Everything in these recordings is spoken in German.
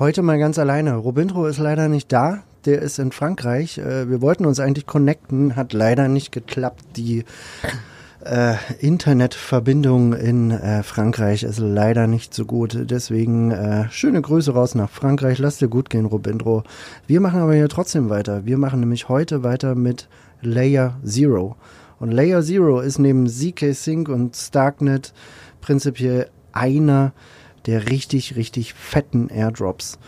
heute mal ganz alleine. Robintro ist leider nicht da, der ist in Frankreich. Äh, Wir wollten uns eigentlich connecten, hat leider nicht geklappt. Die äh, Internetverbindung in äh, Frankreich ist leider nicht so gut. Deswegen äh, schöne Grüße raus nach Frankreich. Lass dir gut gehen, Robindro. Wir machen aber hier trotzdem weiter. Wir machen nämlich heute weiter mit Layer Zero. Und Layer Zero ist neben ZK Sync und Starknet prinzipiell einer der richtig, richtig fetten Airdrops.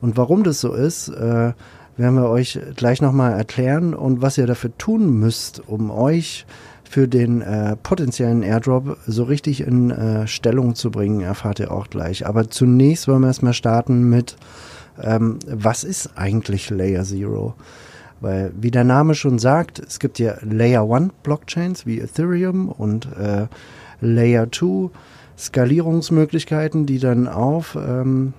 Und warum das so ist, äh, werden wir euch gleich nochmal erklären und was ihr dafür tun müsst, um euch für den äh, potenziellen Airdrop so richtig in äh, Stellung zu bringen, erfahrt ihr auch gleich. Aber zunächst wollen wir erstmal starten mit, ähm, was ist eigentlich Layer Zero? Weil, wie der Name schon sagt, es gibt ja Layer 1 Blockchains wie Ethereum und äh, Layer 2 Skalierungsmöglichkeiten, die dann auf ähm,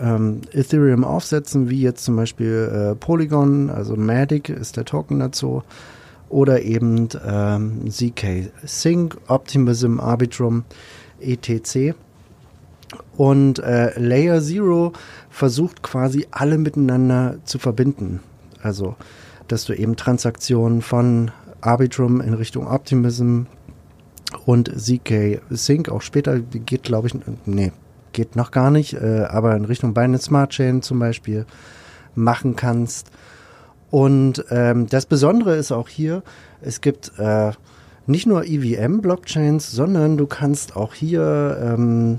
ähm, Ethereum aufsetzen, wie jetzt zum Beispiel äh, Polygon, also Matic ist der Token dazu, oder eben ähm, ZK Sync, Optimism, Arbitrum, etc. Und äh, Layer Zero versucht quasi alle miteinander zu verbinden. Also, dass du eben Transaktionen von Arbitrum in Richtung Optimism und ZK Sync auch später geht, glaube ich, nee, geht noch gar nicht, äh, aber in Richtung Binance Smart Chain zum Beispiel machen kannst. Und ähm, das Besondere ist auch hier, es gibt äh, nicht nur EVM-Blockchains, sondern du kannst auch hier ähm,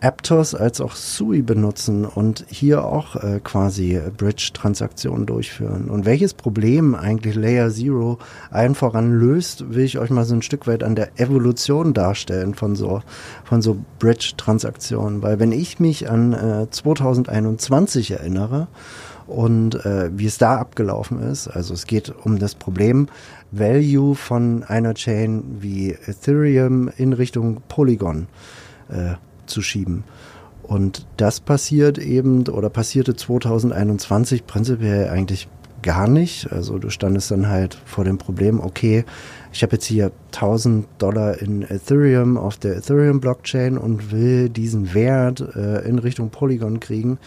Aptos als auch Sui benutzen und hier auch äh, quasi Bridge-Transaktionen durchführen. Und welches Problem eigentlich Layer Zero allen voran löst, will ich euch mal so ein Stück weit an der Evolution darstellen von so, von so Bridge-Transaktionen. Weil wenn ich mich an äh, 2021 erinnere, und äh, wie es da abgelaufen ist. Also es geht um das Problem Value von einer Chain wie Ethereum in Richtung Polygon äh, zu schieben. Und das passiert eben oder passierte 2021 prinzipiell eigentlich gar nicht. Also du standest dann halt vor dem Problem, okay, ich habe jetzt hier 1000 Dollar in Ethereum auf der Ethereum Blockchain und will diesen Wert äh, in Richtung Polygon kriegen.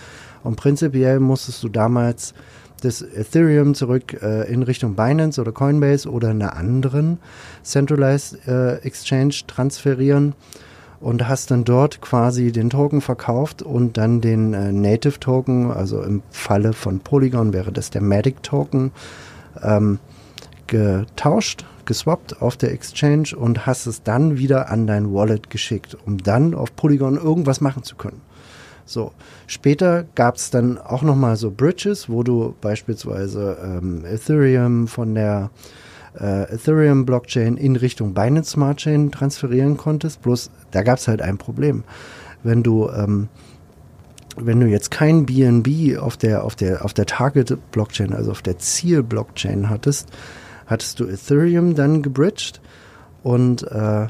Und prinzipiell musstest du damals das Ethereum zurück äh, in Richtung Binance oder Coinbase oder einer anderen Centralized äh, Exchange transferieren und hast dann dort quasi den Token verkauft und dann den äh, Native Token, also im Falle von Polygon wäre das der Matic Token, ähm, getauscht, geswappt auf der Exchange und hast es dann wieder an dein Wallet geschickt, um dann auf Polygon irgendwas machen zu können. So, später gab es dann auch nochmal so Bridges, wo du beispielsweise ähm, Ethereum von der äh, Ethereum Blockchain in Richtung Binance Smart Chain transferieren konntest. Bloß da gab es halt ein Problem. Wenn du ähm, wenn du jetzt kein BNB auf der auf der auf der Target Blockchain, also auf der Ziel Blockchain hattest, hattest du Ethereum dann gebridged und äh,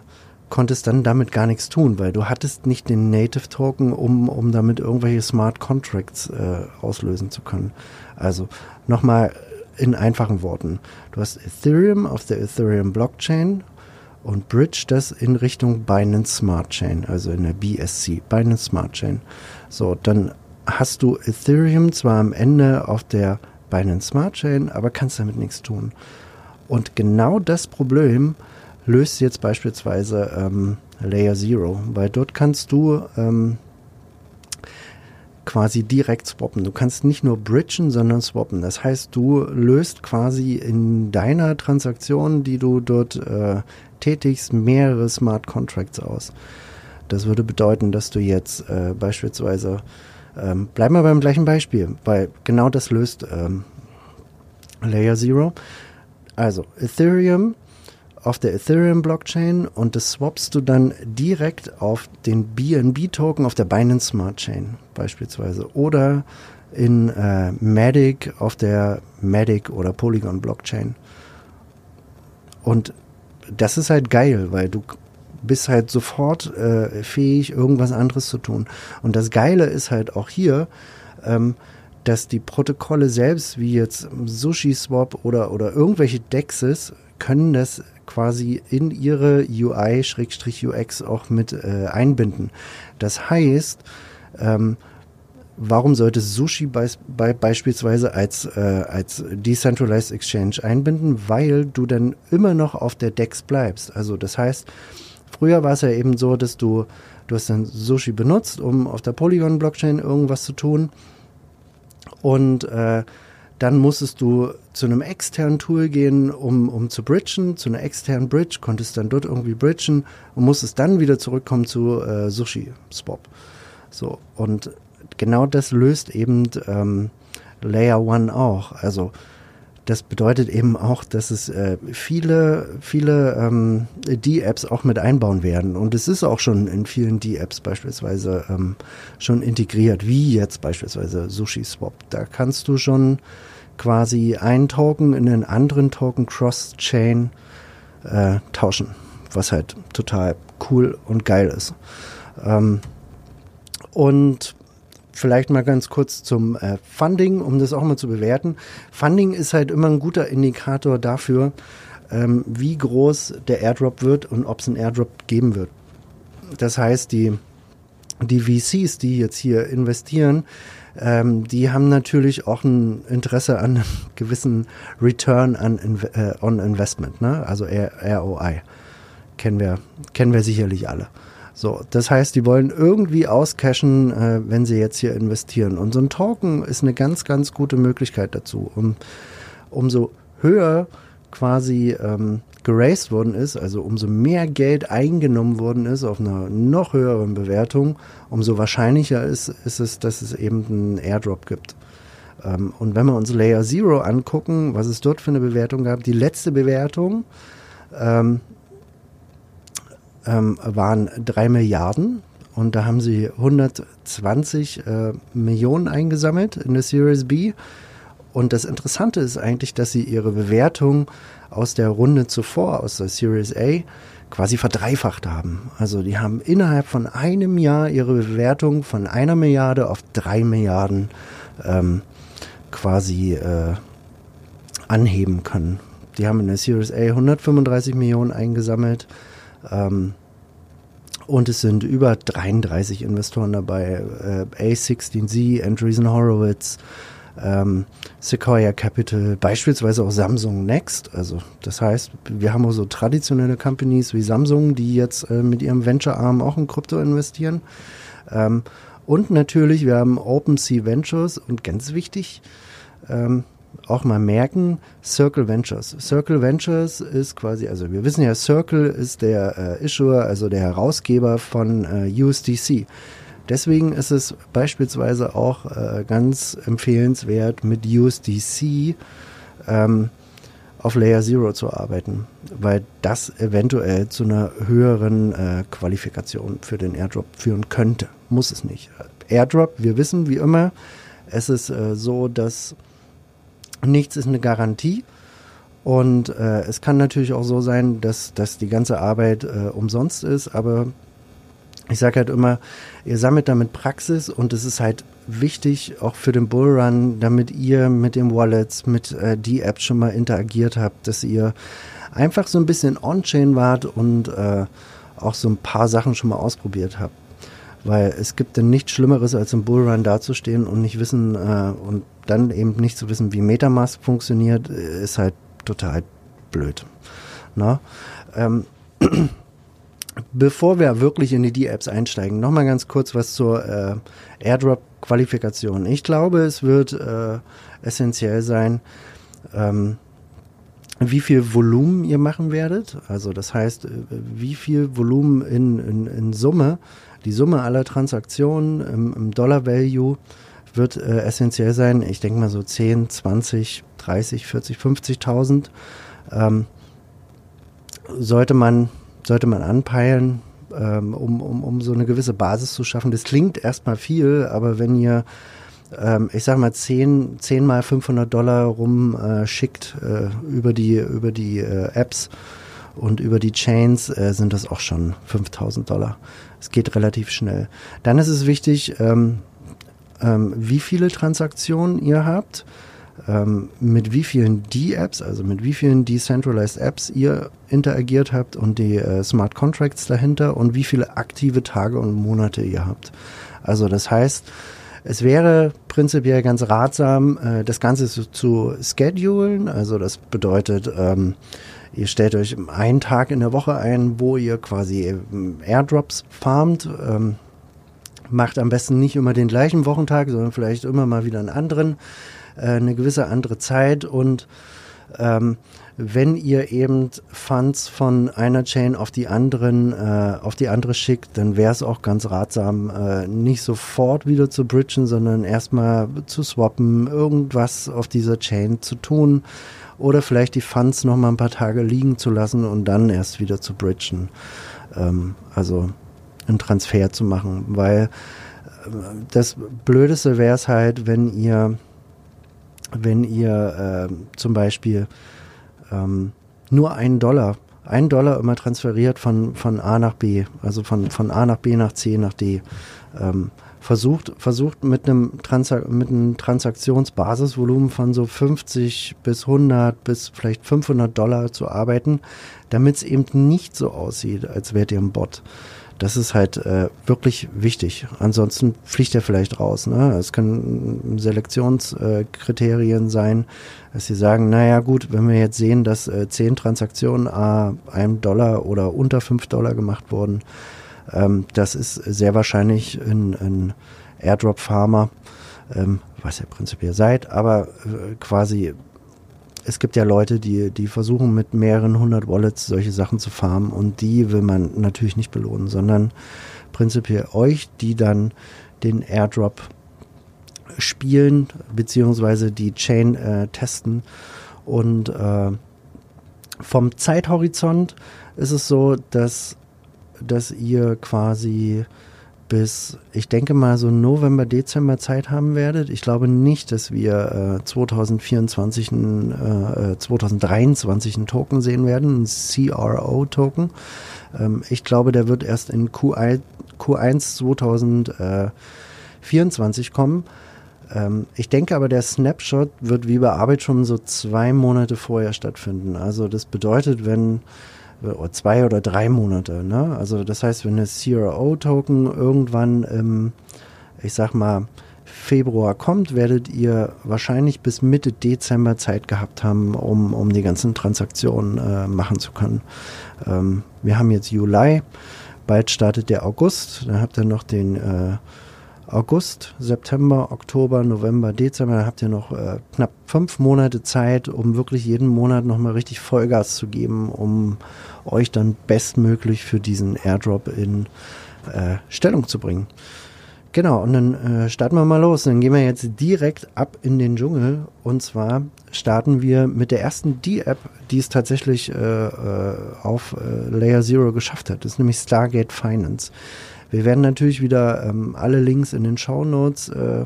konntest dann damit gar nichts tun, weil du hattest nicht den Native Token, um, um damit irgendwelche Smart Contracts äh, auslösen zu können. Also nochmal in einfachen Worten. Du hast Ethereum auf der Ethereum Blockchain und bridge das in Richtung Binance Smart Chain, also in der BSC, Binance Smart Chain. So, dann hast du Ethereum zwar am Ende auf der Binance Smart Chain, aber kannst damit nichts tun. Und genau das Problem löst jetzt beispielsweise ähm, Layer Zero, weil dort kannst du ähm, quasi direkt swappen. Du kannst nicht nur bridgen, sondern swappen. Das heißt, du löst quasi in deiner Transaktion, die du dort äh, tätigst, mehrere Smart Contracts aus. Das würde bedeuten, dass du jetzt äh, beispielsweise, ähm, bleib mal beim gleichen Beispiel, weil genau das löst ähm, Layer Zero. Also Ethereum auf der Ethereum-Blockchain und das swappst du dann direkt auf den BNB-Token auf der Binance Smart Chain beispielsweise oder in äh, Matic auf der Matic oder Polygon Blockchain. Und das ist halt geil, weil du bist halt sofort äh, fähig, irgendwas anderes zu tun. Und das Geile ist halt auch hier, ähm, dass die Protokolle selbst, wie jetzt SushiSwap oder, oder irgendwelche Dexes, können das quasi in ihre UI-UX auch mit äh, einbinden. Das heißt, ähm, warum sollte Sushi be be beispielsweise als, äh, als Decentralized Exchange einbinden? Weil du dann immer noch auf der DEX bleibst. Also das heißt, früher war es ja eben so, dass du, du hast dann Sushi benutzt, um auf der Polygon-Blockchain irgendwas zu tun. Und äh, dann musstest du zu einem externen Tool gehen, um, um zu bridgen, zu einer externen Bridge, konntest dann dort irgendwie bridgen und musstest dann wieder zurückkommen zu äh, Sushi Swap. So, und genau das löst eben ähm, Layer One auch. Also das bedeutet eben auch, dass es äh, viele, viele ähm, D-Apps auch mit einbauen werden. Und es ist auch schon in vielen D-Apps beispielsweise ähm, schon integriert, wie jetzt beispielsweise Sushi Swap. Da kannst du schon quasi einen Token in einen anderen Token Cross-Chain äh, tauschen, was halt total cool und geil ist. Ähm, und vielleicht mal ganz kurz zum äh, Funding, um das auch mal zu bewerten. Funding ist halt immer ein guter Indikator dafür, ähm, wie groß der Airdrop wird und ob es einen Airdrop geben wird. Das heißt, die, die VCs, die jetzt hier investieren, ähm, die haben natürlich auch ein Interesse an einem gewissen Return an, äh, on Investment, ne? also ROI. Kennen wir, kennen wir sicherlich alle. So, das heißt, die wollen irgendwie auscashen, äh, wenn sie jetzt hier investieren. Und so ein Token ist eine ganz, ganz gute Möglichkeit dazu. Um, umso höher quasi ähm, geraced worden ist, also umso mehr Geld eingenommen worden ist auf einer noch höheren Bewertung, umso wahrscheinlicher ist, ist es, dass es eben einen Airdrop gibt. Ähm, und wenn wir uns Layer Zero angucken, was es dort für eine Bewertung gab, die letzte Bewertung ähm, ähm, waren drei Milliarden und da haben sie 120 äh, Millionen eingesammelt in der Series B. Und das Interessante ist eigentlich, dass sie ihre Bewertung aus der Runde zuvor, aus der Series A, quasi verdreifacht haben. Also die haben innerhalb von einem Jahr ihre Bewertung von einer Milliarde auf drei Milliarden ähm, quasi äh, anheben können. Die haben in der Series A 135 Millionen eingesammelt. Ähm, und es sind über 33 Investoren dabei. Äh, A16Z, Andreessen Horowitz, ähm, Sequoia Capital, beispielsweise auch Samsung Next. Also das heißt, wir haben auch so traditionelle Companies wie Samsung, die jetzt äh, mit ihrem Venture-Arm auch in Krypto investieren. Ähm, und natürlich, wir haben OpenSea Ventures und ganz wichtig, auch mal merken, Circle Ventures. Circle Ventures ist quasi, also wir wissen ja, Circle ist der äh, Issuer, also der Herausgeber von äh, USDC. Deswegen ist es beispielsweise auch äh, ganz empfehlenswert, mit USDC ähm, auf Layer Zero zu arbeiten, weil das eventuell zu einer höheren äh, Qualifikation für den Airdrop führen könnte. Muss es nicht. Airdrop, wir wissen wie immer, es ist äh, so, dass nichts ist eine Garantie. Und äh, es kann natürlich auch so sein, dass, dass die ganze Arbeit äh, umsonst ist, aber ich sage halt immer, ihr sammelt damit Praxis und es ist halt wichtig, auch für den Bullrun, damit ihr mit den Wallets, mit äh, die Apps schon mal interagiert habt, dass ihr einfach so ein bisschen on-chain wart und äh, auch so ein paar Sachen schon mal ausprobiert habt. Weil es gibt denn nichts Schlimmeres, als im Bullrun dazustehen und nicht wissen äh, und dann eben nicht zu wissen, wie Metamask funktioniert, äh, ist halt total blöd. Na? Ähm, Bevor wir wirklich in die D-Apps einsteigen, nochmal ganz kurz was zur äh, Airdrop-Qualifikation. Ich glaube, es wird äh, essentiell sein, ähm, wie viel Volumen ihr machen werdet. Also das heißt, äh, wie viel Volumen in, in, in Summe, die Summe aller Transaktionen im, im Dollar-Value wird äh, essentiell sein. Ich denke mal so 10, 20, 30, 40, 50.000. Ähm, sollte man, sollte man anpeilen, ähm, um, um, um so eine gewisse Basis zu schaffen. Das klingt erstmal viel, aber wenn ihr ähm, ich sag mal, 10, 10 mal 500 Dollar rumschickt äh, äh, über die, über die äh, Apps und über die Chains, äh, sind das auch schon 5000 Dollar. Es geht relativ schnell. Dann ist es wichtig, ähm, ähm, wie viele Transaktionen ihr habt, ähm, mit wie vielen D-Apps, also mit wie vielen Decentralized Apps ihr interagiert habt und die äh, Smart Contracts dahinter und wie viele aktive Tage und Monate ihr habt. Also das heißt, es wäre prinzipiell ganz ratsam, äh, das Ganze zu, zu schedulen. Also das bedeutet, ähm, ihr stellt euch einen Tag in der Woche ein, wo ihr quasi ähm, Airdrops farmt. Ähm, macht am besten nicht immer den gleichen Wochentag, sondern vielleicht immer mal wieder einen anderen, äh, eine gewisse andere Zeit und ähm, wenn ihr eben Funds von einer Chain auf die anderen, äh, auf die andere schickt, dann wäre es auch ganz ratsam, äh, nicht sofort wieder zu bridgen, sondern erstmal zu swappen, irgendwas auf dieser Chain zu tun oder vielleicht die Funds noch mal ein paar Tage liegen zu lassen und dann erst wieder zu bridgen. Ähm, also einen Transfer zu machen, weil äh, das Blödeste wäre es halt, wenn ihr, wenn ihr äh, zum Beispiel ähm, nur einen Dollar, einen Dollar immer transferiert von, von A nach B, also von, von A nach B nach C nach D. Ähm, versucht, versucht mit einem, Transa mit einem Transaktionsbasisvolumen von so 50 bis 100 bis vielleicht 500 Dollar zu arbeiten, damit es eben nicht so aussieht, als wärt ihr ein Bot. Das ist halt äh, wirklich wichtig. Ansonsten fliegt er vielleicht raus. Ne? Es können Selektionskriterien äh, sein, dass sie sagen, naja gut, wenn wir jetzt sehen, dass äh, zehn Transaktionen a einem Dollar oder unter fünf Dollar gemacht wurden, ähm, das ist sehr wahrscheinlich ein, ein Airdrop-Farmer, ähm, was ihr prinzipiell seid, aber äh, quasi es gibt ja Leute, die, die versuchen mit mehreren hundert Wallets solche Sachen zu farmen und die will man natürlich nicht belohnen, sondern prinzipiell euch, die dann den Airdrop spielen, beziehungsweise die Chain äh, testen. Und äh, vom Zeithorizont ist es so, dass, dass ihr quasi bis, ich denke mal, so November, Dezember Zeit haben werdet. Ich glaube nicht, dass wir äh, 2024, äh, 2023 einen Token sehen werden, ein CRO-Token. Ähm, ich glaube, der wird erst in Q1, Q1 2024 kommen. Ähm, ich denke aber, der Snapshot wird wie bei Arbeit schon so zwei Monate vorher stattfinden. Also das bedeutet, wenn zwei oder drei Monate. Ne? Also das heißt, wenn das CRO-Token irgendwann im, ich sag mal, Februar kommt, werdet ihr wahrscheinlich bis Mitte Dezember Zeit gehabt haben, um, um die ganzen Transaktionen äh, machen zu können. Ähm, wir haben jetzt Juli, bald startet der August, dann habt ihr noch den äh, August, September, Oktober, November, Dezember, da habt ihr noch äh, knapp fünf Monate Zeit, um wirklich jeden Monat nochmal richtig Vollgas zu geben, um euch dann bestmöglich für diesen Airdrop in äh, Stellung zu bringen. Genau, und dann äh, starten wir mal los. Dann gehen wir jetzt direkt ab in den Dschungel. Und zwar starten wir mit der ersten D-App, die es tatsächlich äh, äh auf äh, Layer Zero geschafft hat. Das ist nämlich Stargate Finance. Wir werden natürlich wieder ähm, alle Links in den Show Notes äh,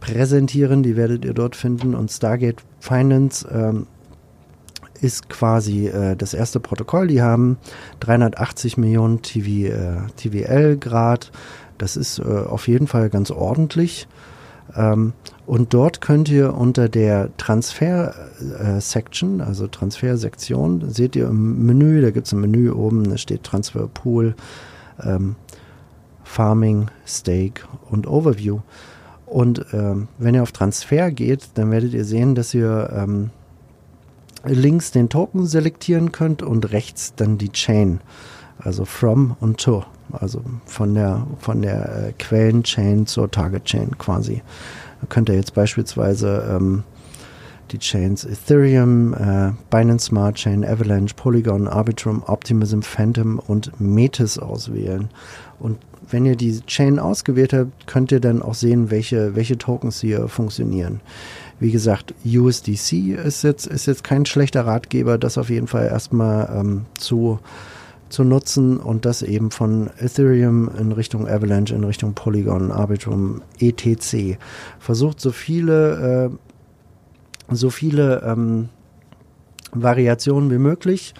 präsentieren, die werdet ihr dort finden. Und Stargate Finance ähm, ist quasi äh, das erste Protokoll. Die haben 380 Millionen TV, äh, TVL Grad. Das ist äh, auf jeden Fall ganz ordentlich. Ähm, und dort könnt ihr unter der Transfer-Section, äh, also Transfer-Sektion, seht ihr im Menü, da gibt es ein Menü oben, da steht Transfer Pool. Ähm, Farming, Stake und Overview. Und ähm, wenn ihr auf Transfer geht, dann werdet ihr sehen, dass ihr ähm, links den Token selektieren könnt und rechts dann die Chain. Also from und to. Also von der, von der äh, Quellenchain zur Target Chain quasi. Da könnt ihr jetzt beispielsweise ähm, die Chains Ethereum, äh, Binance Smart Chain, Avalanche, Polygon, Arbitrum, Optimism, Phantom und Metis auswählen. Und wenn ihr die Chain ausgewählt habt, könnt ihr dann auch sehen, welche, welche Tokens hier funktionieren. Wie gesagt, USDC ist jetzt, ist jetzt kein schlechter Ratgeber, das auf jeden Fall erstmal ähm, zu, zu nutzen und das eben von Ethereum in Richtung Avalanche, in Richtung Polygon, Arbitrum, etc. Versucht so viele, äh, so viele ähm, Variationen wie möglich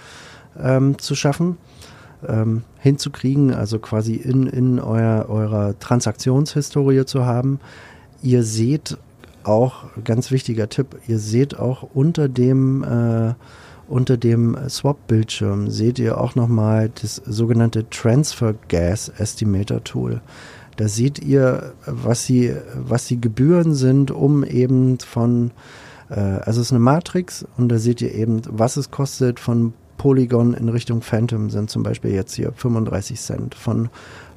ähm, zu schaffen, ähm, hinzukriegen, also quasi in, in euer, eurer Transaktionshistorie zu haben. Ihr seht auch, ganz wichtiger Tipp, ihr seht auch unter dem äh, dem Swap-Bildschirm seht ihr auch nochmal das sogenannte Transfer Gas Estimator Tool. Da seht ihr, was die, was die Gebühren sind, um eben von, äh, also es ist eine Matrix und da seht ihr eben, was es kostet von Polygon in Richtung Phantom sind zum Beispiel jetzt hier 35 Cent. Von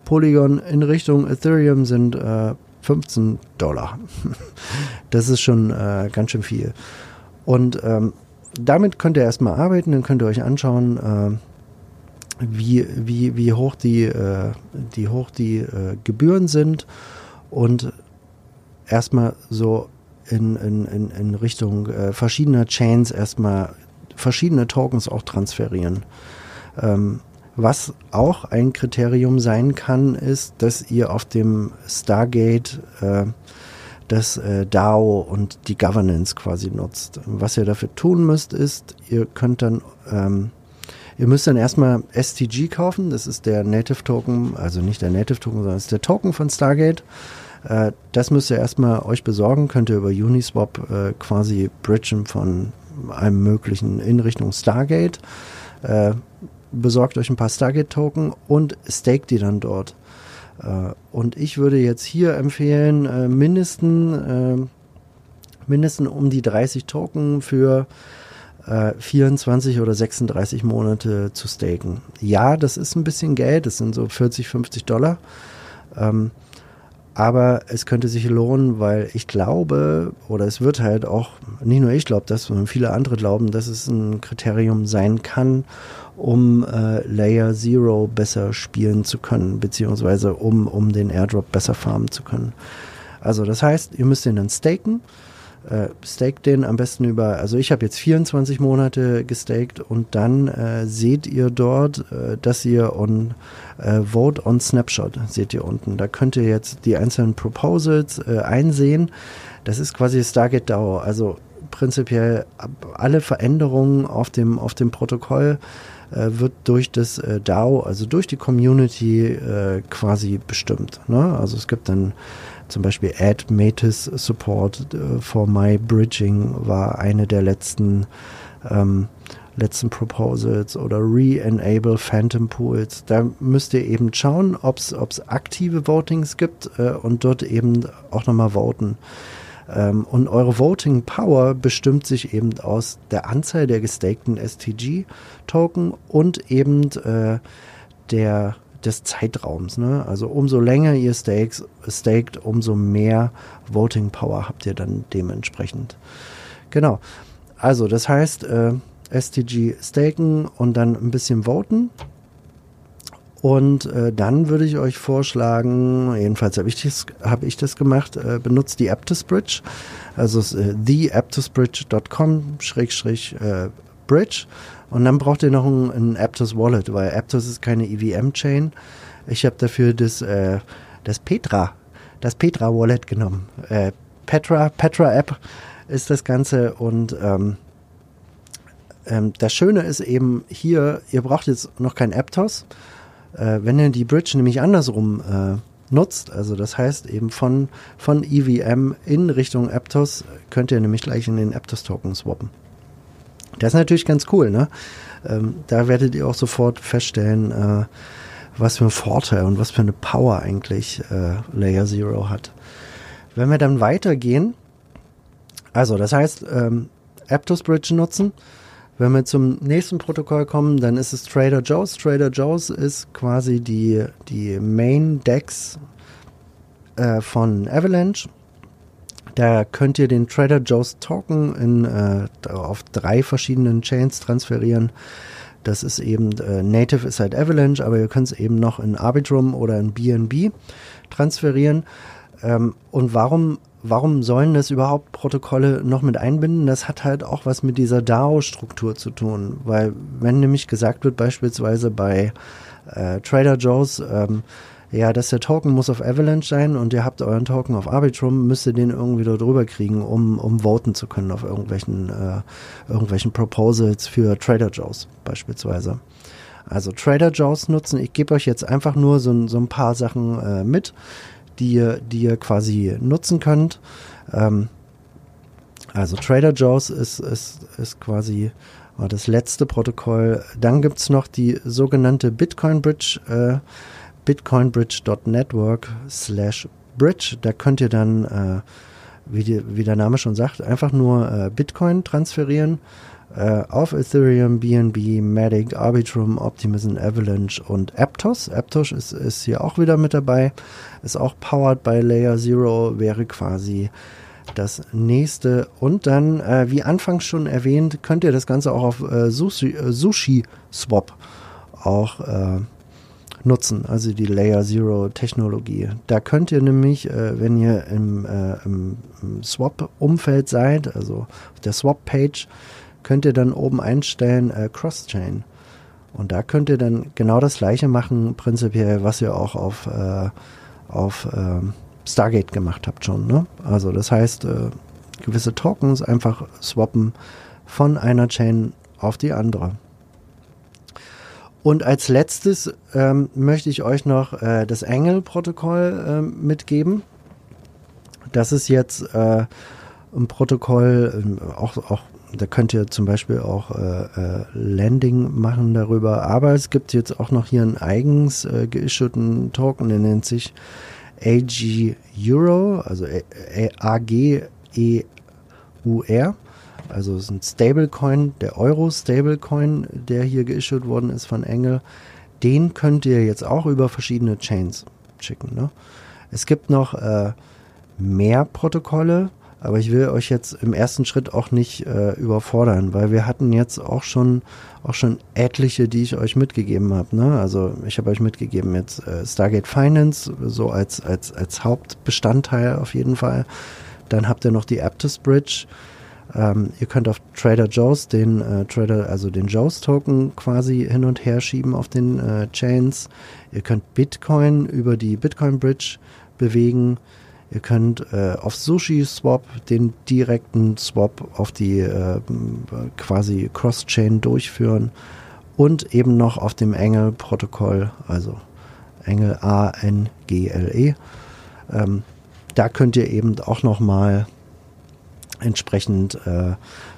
Polygon in Richtung Ethereum sind äh, 15 Dollar. Das ist schon äh, ganz schön viel. Und ähm, damit könnt ihr erstmal arbeiten, dann könnt ihr euch anschauen, äh, wie, wie, wie hoch die, äh, die, hoch die äh, Gebühren sind und erstmal so in, in, in, Richtung äh, verschiedener Chains erstmal verschiedene Tokens auch transferieren. Ähm, was auch ein Kriterium sein kann, ist, dass ihr auf dem Stargate äh, das äh, DAO und die Governance quasi nutzt. Was ihr dafür tun müsst, ist, ihr könnt dann, ähm, ihr müsst dann erstmal STG kaufen. Das ist der Native Token, also nicht der Native Token, sondern ist der Token von Stargate. Äh, das müsst ihr erstmal euch besorgen. Könnt ihr über Uniswap äh, quasi bridgen von einem möglichen in Richtung Stargate. Äh, besorgt euch ein paar Stargate-Token und staked die dann dort. Äh, und ich würde jetzt hier empfehlen, äh, mindestens, äh, mindestens um die 30 Token für 24 oder 36 Monate zu staken. Ja, das ist ein bisschen Geld, das sind so 40, 50 Dollar. Ähm, aber es könnte sich lohnen, weil ich glaube, oder es wird halt auch, nicht nur ich glaube das, sondern viele andere glauben, dass es ein Kriterium sein kann, um äh, Layer Zero besser spielen zu können, beziehungsweise um, um den Airdrop besser farmen zu können. Also das heißt, ihr müsst den dann staken. Äh, stake den am besten über, also ich habe jetzt 24 Monate gestaked und dann äh, seht ihr dort, äh, dass ihr on äh, Vote on Snapshot seht ihr unten. Da könnt ihr jetzt die einzelnen Proposals äh, einsehen. Das ist quasi Stargate DAO. Also prinzipiell alle Veränderungen auf dem, auf dem Protokoll äh, wird durch das äh, DAO, also durch die Community äh, quasi bestimmt. Ne? Also es gibt dann zum Beispiel Add Metis Support äh, for My Bridging war eine der letzten ähm, letzten Proposals oder Re-Enable Phantom Pools. Da müsst ihr eben schauen, ob es aktive Votings gibt äh, und dort eben auch nochmal voten. Ähm, und eure Voting Power bestimmt sich eben aus der Anzahl der gestakten STG-Token und eben äh, der des Zeitraums. Ne? Also umso länger ihr stakes, staked, umso mehr Voting Power habt ihr dann dementsprechend. Genau. Also das heißt, äh, STG staken und dann ein bisschen voten. Und äh, dann würde ich euch vorschlagen, jedenfalls habe ich, das, hab ich das gemacht, äh, benutzt die Aptus Bridge, also äh, theaptusbridge.com schrägstrich äh, Bridge. Und dann braucht ihr noch ein, ein Aptus Wallet, weil Aptus ist keine EVM-Chain. Ich habe dafür das, äh, das Petra, das Petra Wallet genommen. Äh, Petra, Petra App ist das Ganze und ähm, ähm, das Schöne ist eben hier, ihr braucht jetzt noch kein Aptos. Äh, wenn ihr die Bridge nämlich andersrum äh, nutzt, also das heißt eben von, von EVM in Richtung Aptos, könnt ihr nämlich gleich in den Aptos-Token swappen. Das ist natürlich ganz cool, ne? Ähm, da werdet ihr auch sofort feststellen, äh, was für ein Vorteil und was für eine Power eigentlich äh, Layer Zero hat. Wenn wir dann weitergehen, also das heißt, ähm, Aptos Bridge nutzen, wenn wir zum nächsten Protokoll kommen, dann ist es Trader Joe's. Trader Joe's ist quasi die, die Main Dex äh, von Avalanche. Da könnt ihr den Trader Joe's Token in, äh, auf drei verschiedenen Chains transferieren. Das ist eben, äh, Native ist halt Avalanche, aber ihr könnt es eben noch in Arbitrum oder in BNB transferieren. Ähm, und warum, warum sollen das überhaupt Protokolle noch mit einbinden? Das hat halt auch was mit dieser DAO-Struktur zu tun. Weil wenn nämlich gesagt wird, beispielsweise bei äh, Trader Joe's, ähm, ja, dass der Token muss auf Avalanche sein und ihr habt euren Token auf Arbitrum, müsst ihr den irgendwie da drüber kriegen, um, um voten zu können auf irgendwelchen, äh, irgendwelchen Proposals für Trader Joe's beispielsweise. Also Trader Joe's nutzen. Ich gebe euch jetzt einfach nur so, so ein paar Sachen äh, mit, die ihr, die ihr quasi nutzen könnt. Ähm, also Trader Joe's ist, ist, ist quasi das letzte Protokoll. Dann gibt's noch die sogenannte Bitcoin Bridge. Äh, bitcoinbridge.network slash bridge. Da könnt ihr dann, äh, wie, die, wie, der Name schon sagt, einfach nur äh, Bitcoin transferieren äh, auf Ethereum, BNB, Matic, Arbitrum, Optimism, Avalanche und Aptos. Aptos ist, ist hier auch wieder mit dabei. Ist auch powered by Layer Zero, wäre quasi das nächste. Und dann, äh, wie anfangs schon erwähnt, könnt ihr das Ganze auch auf äh, Sushi, äh, Sushi Swap auch äh, nutzen, also die Layer Zero Technologie. Da könnt ihr nämlich, äh, wenn ihr im, äh, im, Swap-Umfeld seid, also auf der Swap-Page, könnt ihr dann oben einstellen äh, Cross-Chain. Und da könnt ihr dann genau das gleiche machen, prinzipiell, was ihr auch auf, äh, auf ähm, Stargate gemacht habt schon. Ne? Also das heißt, äh, gewisse Tokens einfach swappen von einer Chain auf die andere. Und als letztes ähm, möchte ich euch noch äh, das Engel-Protokoll äh, mitgeben. Das ist jetzt äh, ein Protokoll, äh, auch, auch da könnt ihr zum Beispiel auch äh, äh, Landing machen darüber. Aber es gibt jetzt auch noch hier einen eigens äh, geissueden Token, der nennt sich AG Euro, also AG EUR. Also es ist ein Stablecoin, der Euro Stablecoin, der hier geissued worden ist von Engel. Den könnt ihr jetzt auch über verschiedene Chains schicken. Ne? Es gibt noch äh, mehr Protokolle, aber ich will euch jetzt im ersten Schritt auch nicht äh, überfordern, weil wir hatten jetzt auch schon auch schon etliche, die ich euch mitgegeben habe. Ne? Also ich habe euch mitgegeben jetzt äh, Stargate Finance so als als als Hauptbestandteil auf jeden Fall. Dann habt ihr noch die Aptus Bridge. Ähm, ihr könnt auf Trader Joe's den äh, Trader, also den Joe's Token quasi hin und her schieben auf den äh, Chains. Ihr könnt Bitcoin über die Bitcoin Bridge bewegen. Ihr könnt äh, auf Sushi Swap den direkten Swap auf die äh, quasi Cross-Chain durchführen und eben noch auf dem Engel-Protokoll, also Engel A-N-G-L-E. Ähm, da könnt ihr eben auch nochmal entsprechend äh,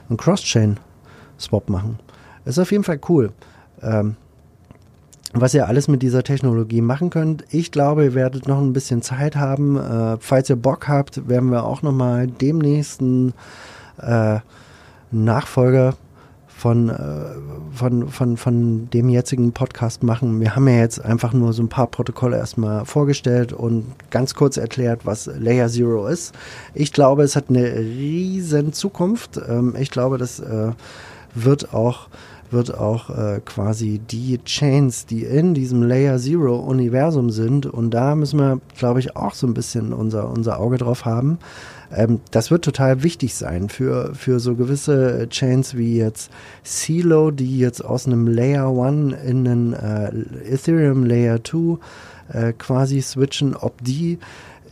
einen Cross-Chain-Swap machen. ist auf jeden Fall cool. Ähm, was ihr alles mit dieser Technologie machen könnt. Ich glaube, ihr werdet noch ein bisschen Zeit haben. Äh, falls ihr Bock habt, werden wir auch nochmal demnächst einen äh, Nachfolger von, äh, von, von, von dem jetzigen Podcast machen. Wir haben ja jetzt einfach nur so ein paar Protokolle erstmal vorgestellt und ganz kurz erklärt, was Layer Zero ist. Ich glaube, es hat eine riesen Zukunft. Ähm, ich glaube, das äh, wird auch wird auch äh, quasi die Chains, die in diesem Layer Zero Universum sind, und da müssen wir, glaube ich, auch so ein bisschen unser, unser Auge drauf haben, ähm, das wird total wichtig sein für, für so gewisse Chains wie jetzt CeeLo, die jetzt aus einem Layer 1 in einen äh, Ethereum Layer 2 äh, quasi switchen, ob die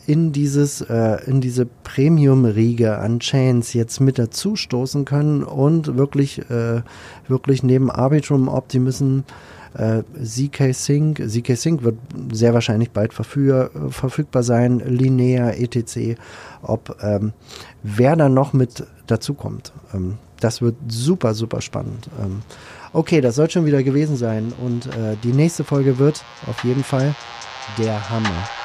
in dieses äh, in diese Premium Riege an Chains jetzt mit dazu stoßen können und wirklich äh, wirklich neben Arbitrum Optimism äh, ZK Sync. ZK Sync wird sehr wahrscheinlich bald verfüg verfügbar sein, Linear, etc. Ob ähm, wer dann noch mit dazukommt. Ähm, das wird super, super spannend. Ähm, okay, das soll schon wieder gewesen sein und äh, die nächste Folge wird auf jeden Fall der Hammer.